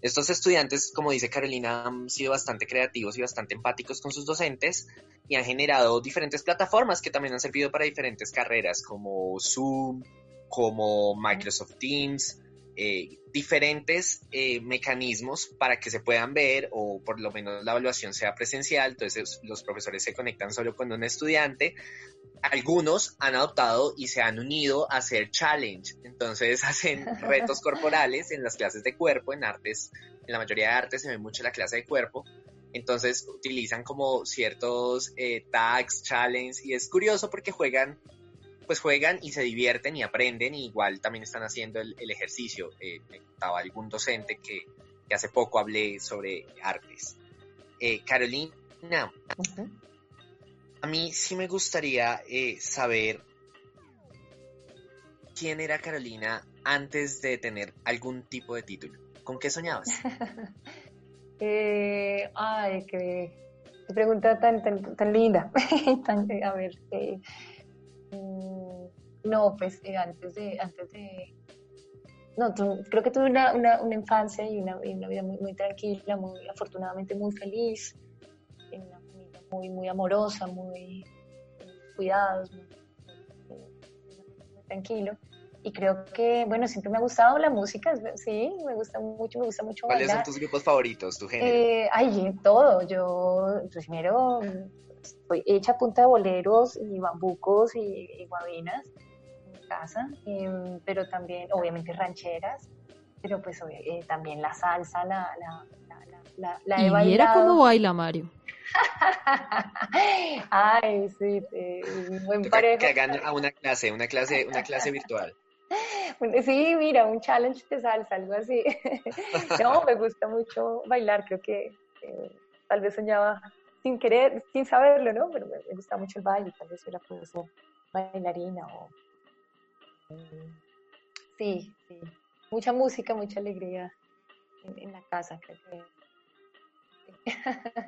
Estos estudiantes, como dice Carolina, han sido bastante creativos y bastante empáticos con sus docentes y han generado diferentes plataformas que también han servido para diferentes carreras como Zoom, como Microsoft Teams, eh, diferentes eh, mecanismos para que se puedan ver o por lo menos la evaluación sea presencial, entonces los profesores se conectan solo con un estudiante. Algunos han adoptado y se han unido a hacer challenge, entonces hacen retos corporales en las clases de cuerpo, en artes, en la mayoría de artes se ve mucho la clase de cuerpo, entonces utilizan como ciertos eh, tags, challenge y es curioso porque juegan pues juegan y se divierten y aprenden y igual también están haciendo el, ejercicio. Eh, me contaba algún docente que, hace poco hablé sobre artes. Eh, Carolina, a mí sí me gustaría eh, saber quién era Carolina antes de tener algún tipo de título. ¿Con qué soñabas? ay, qué, pregunta tan, tan, linda. a ver, no, pues eh, antes de, antes de, no, creo que tuve una, una, una infancia y una, una vida muy, muy, tranquila, muy afortunadamente muy feliz, en una familia muy, muy amorosa, muy, cuidados, muy, tranquilo. Y creo que, bueno, siempre me ha gustado la música, sí, me gusta mucho, me gusta mucho ¿Cuáles son tus grupos favoritos, tu género? Eh, ay, todo. Yo primero estoy hecha a punta de boleros y bambucos y, guabinas en mi casa, em, pero también, obviamente, rancheras, pero pues eh, también la salsa, la, la, la, la, he y mira cómo baila Mario. Ay, sí, buen hagan a una clase, una clase, una clase virtual. Sí, mira, un challenge de salsa, algo así. No, me gusta mucho bailar, creo que eh, tal vez soñaba sin querer, sin saberlo, ¿no? Pero me, gusta mucho el baile, tal vez era puedo ser bailarina o... Sí, sí. Mucha música, mucha alegría en, la casa, creo que...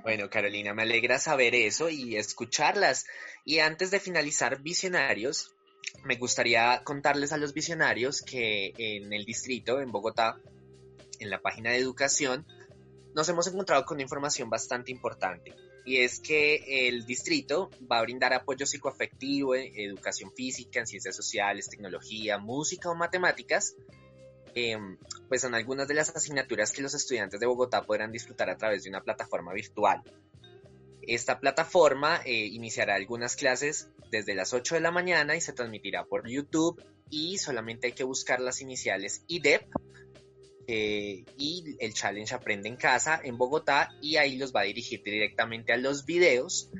Bueno, Carolina, me alegra saber eso y escucharlas. Y antes de finalizar Visionarios, me gustaría contarles a los visionarios que en el distrito, en Bogotá, en la página de educación, nos hemos encontrado con información bastante importante y es que el distrito va a brindar apoyo psicoafectivo, educación física, en ciencias sociales, tecnología, música o matemáticas, em, pues son algunas de las asignaturas que los estudiantes de Bogotá podrán disfrutar a través de una plataforma virtual. Esta plataforma eh, iniciará algunas clases desde las 8 de la mañana y se transmitirá por YouTube y solamente hay que buscar las iniciales IDEP eh, y el challenge Aprende en Casa en Bogotá y ahí los va a dirigir directamente a los videos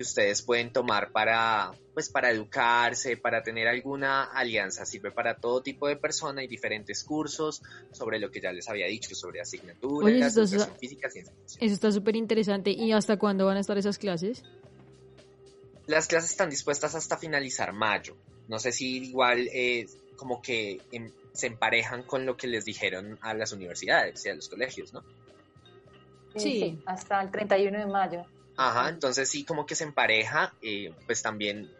que ustedes pueden tomar para, pues, para educarse, para tener alguna alianza. Sirve para todo tipo de persona y diferentes cursos sobre lo que ya les había dicho, sobre asignaturas, educación física, ciencia. Eso está súper interesante. ¿Y hasta cuándo van a estar esas clases? Las clases están dispuestas hasta finalizar mayo. No sé si igual eh, como que se emparejan con lo que les dijeron a las universidades y a los colegios, ¿no? Sí, hasta el 31 de mayo. Ajá, entonces sí, como que se empareja, eh, pues también,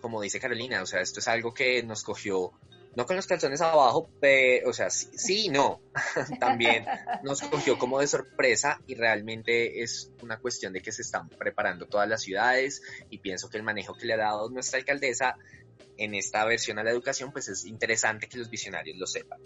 como dice Carolina, o sea, esto es algo que nos cogió, no con los calzones abajo, pero, o sea, sí, y no, también nos cogió como de sorpresa y realmente es una cuestión de que se están preparando todas las ciudades y pienso que el manejo que le ha dado nuestra alcaldesa en esta versión a la educación, pues es interesante que los visionarios lo sepan.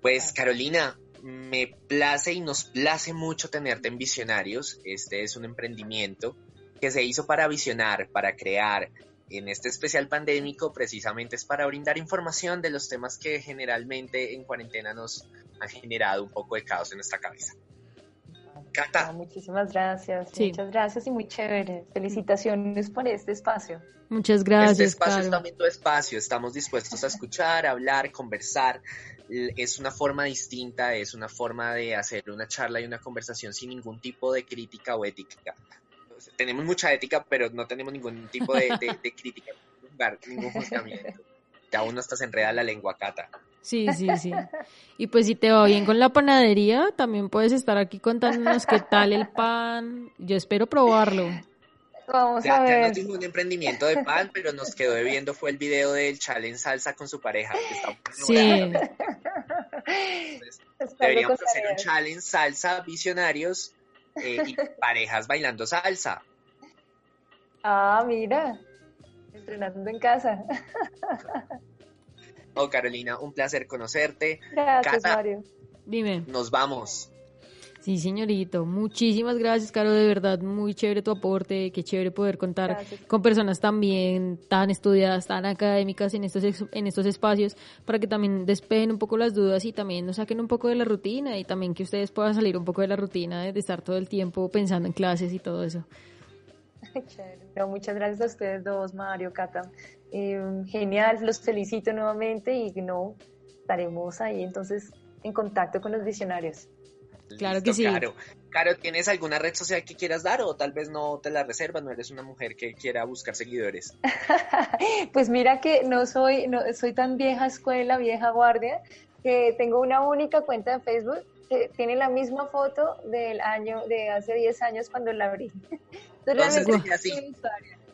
Pues Carolina, me place y nos place mucho tenerte en Visionarios. Este es un emprendimiento que se hizo para visionar, para crear en este especial pandémico precisamente es para brindar información de los temas que generalmente en cuarentena nos han generado un poco de caos en nuestra cabeza. Cata. muchísimas gracias, muchas gracias y muy chévere. Felicitaciones por este espacio. Muchas gracias. Este espacio es también tu espacio, estamos dispuestos a escuchar, hablar, conversar. Es una forma distinta, es una forma de hacer una charla y una conversación sin ningún tipo de crítica o ética tenemos mucha ética, pero no tenemos ningún tipo de, crítica, ningún juzgamiento. Ya uno estás enredada la lengua, Cata. Sí, sí, sí. Y pues si te va bien con la panadería, también puedes estar aquí contándonos qué tal el pan. Yo espero probarlo. Vamos a ver. Ya no tuvimos un emprendimiento de pan, pero nos quedó debiendo fue el video del challenge salsa con su pareja. sí. deberíamos hacer un challenge salsa visionarios eh, y parejas bailando salsa. Ah, mira, entrenando en casa. Oh, Carolina, un placer conocerte. Gracias, Mario. Dime. Nos vamos. Sí, señorito. Muchísimas gracias, Caro. De verdad, muy chévere tu aporte. Qué chévere poder contar con personas también tan estudiadas, tan académicas en estos, en estos espacios para que también despejen un poco las dudas y también nos saquen un poco de la rutina y también que ustedes puedan salir un poco de la rutina de, estar todo el tiempo pensando en clases y todo eso. No, muchas gracias a ustedes dos, Mario, Cata. Eh, genial, los felicito nuevamente y no estaremos ahí entonces en contacto con los visionarios. Claro que sí. Claro. Caro, ¿tienes alguna red social que quieras dar o tal vez no te la reservas? No eres una mujer que quiera buscar seguidores. pues mira que no soy, no soy tan vieja escuela, vieja guardia, que tengo una única cuenta de Facebook que tiene la misma foto del año, de hace 10 años cuando la abrí. Entonces, deje así.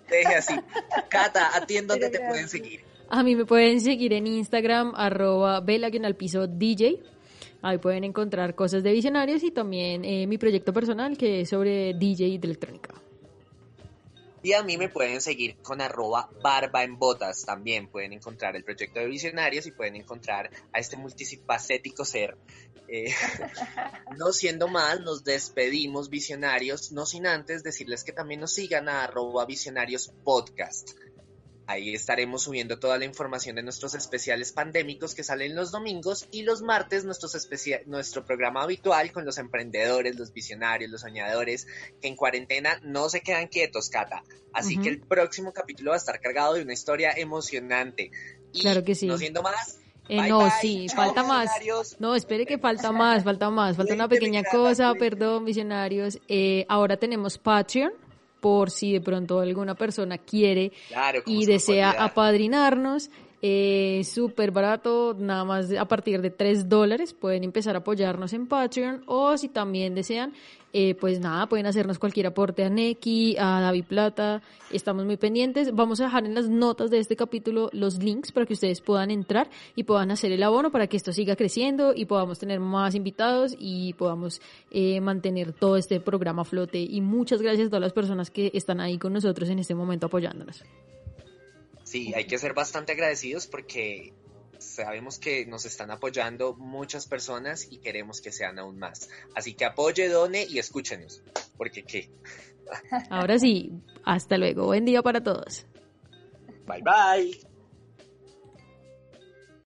Deje así. Cata, ¿a ti en dónde te pueden seguir? A mí me pueden seguir en Instagram, arroba vela al piso DJ. Ahí pueden encontrar cosas de visionarios y también eh, mi proyecto personal que es sobre DJ de electrónica. Y a mí me pueden seguir con arroba barba en botas. También pueden encontrar el proyecto de visionarios y pueden encontrar a este multifacético ser. Eh, no siendo más, nos despedimos visionarios, no sin antes decirles que también nos sigan a arroba visionarios podcast. Ahí estaremos subiendo toda la información de nuestros especiales pandémicos que salen los domingos y los martes nuestros nuestro programa habitual con los emprendedores, los visionarios, los soñadores que en cuarentena no se quedan quietos, Cata. Así que el próximo capítulo va a estar cargado de una historia emocionante. claro que sí. No siendo más, eh, no, sí, falta más. No, espere que falta más, falta más, falta una pequeña cosa, perdón, visionarios. Eh, ahora tenemos Patreon por si de pronto alguna persona quiere y desea apadrinarnos. Eh, súper barato, nada más a partir de 3 dólares pueden empezar a apoyarnos en Patreon o si también desean, eh, pues nada, pueden hacernos cualquier aporte a Neki, a David Plata, estamos muy pendientes. Vamos a dejar en las notas de este capítulo los links para que ustedes puedan entrar y puedan hacer el abono para que esto siga creciendo y podamos tener más invitados y podamos eh, mantener todo este programa a flote. Y muchas gracias a todas las personas que están ahí con nosotros en este momento apoyándonos. Sí, hay que ser bastante agradecidos porque sabemos que nos están apoyando muchas personas y queremos que sean aún más. Así que apoye, done y escúchenos, porque qué. Ahora sí, hasta luego. Buen día para todos. Bye bye.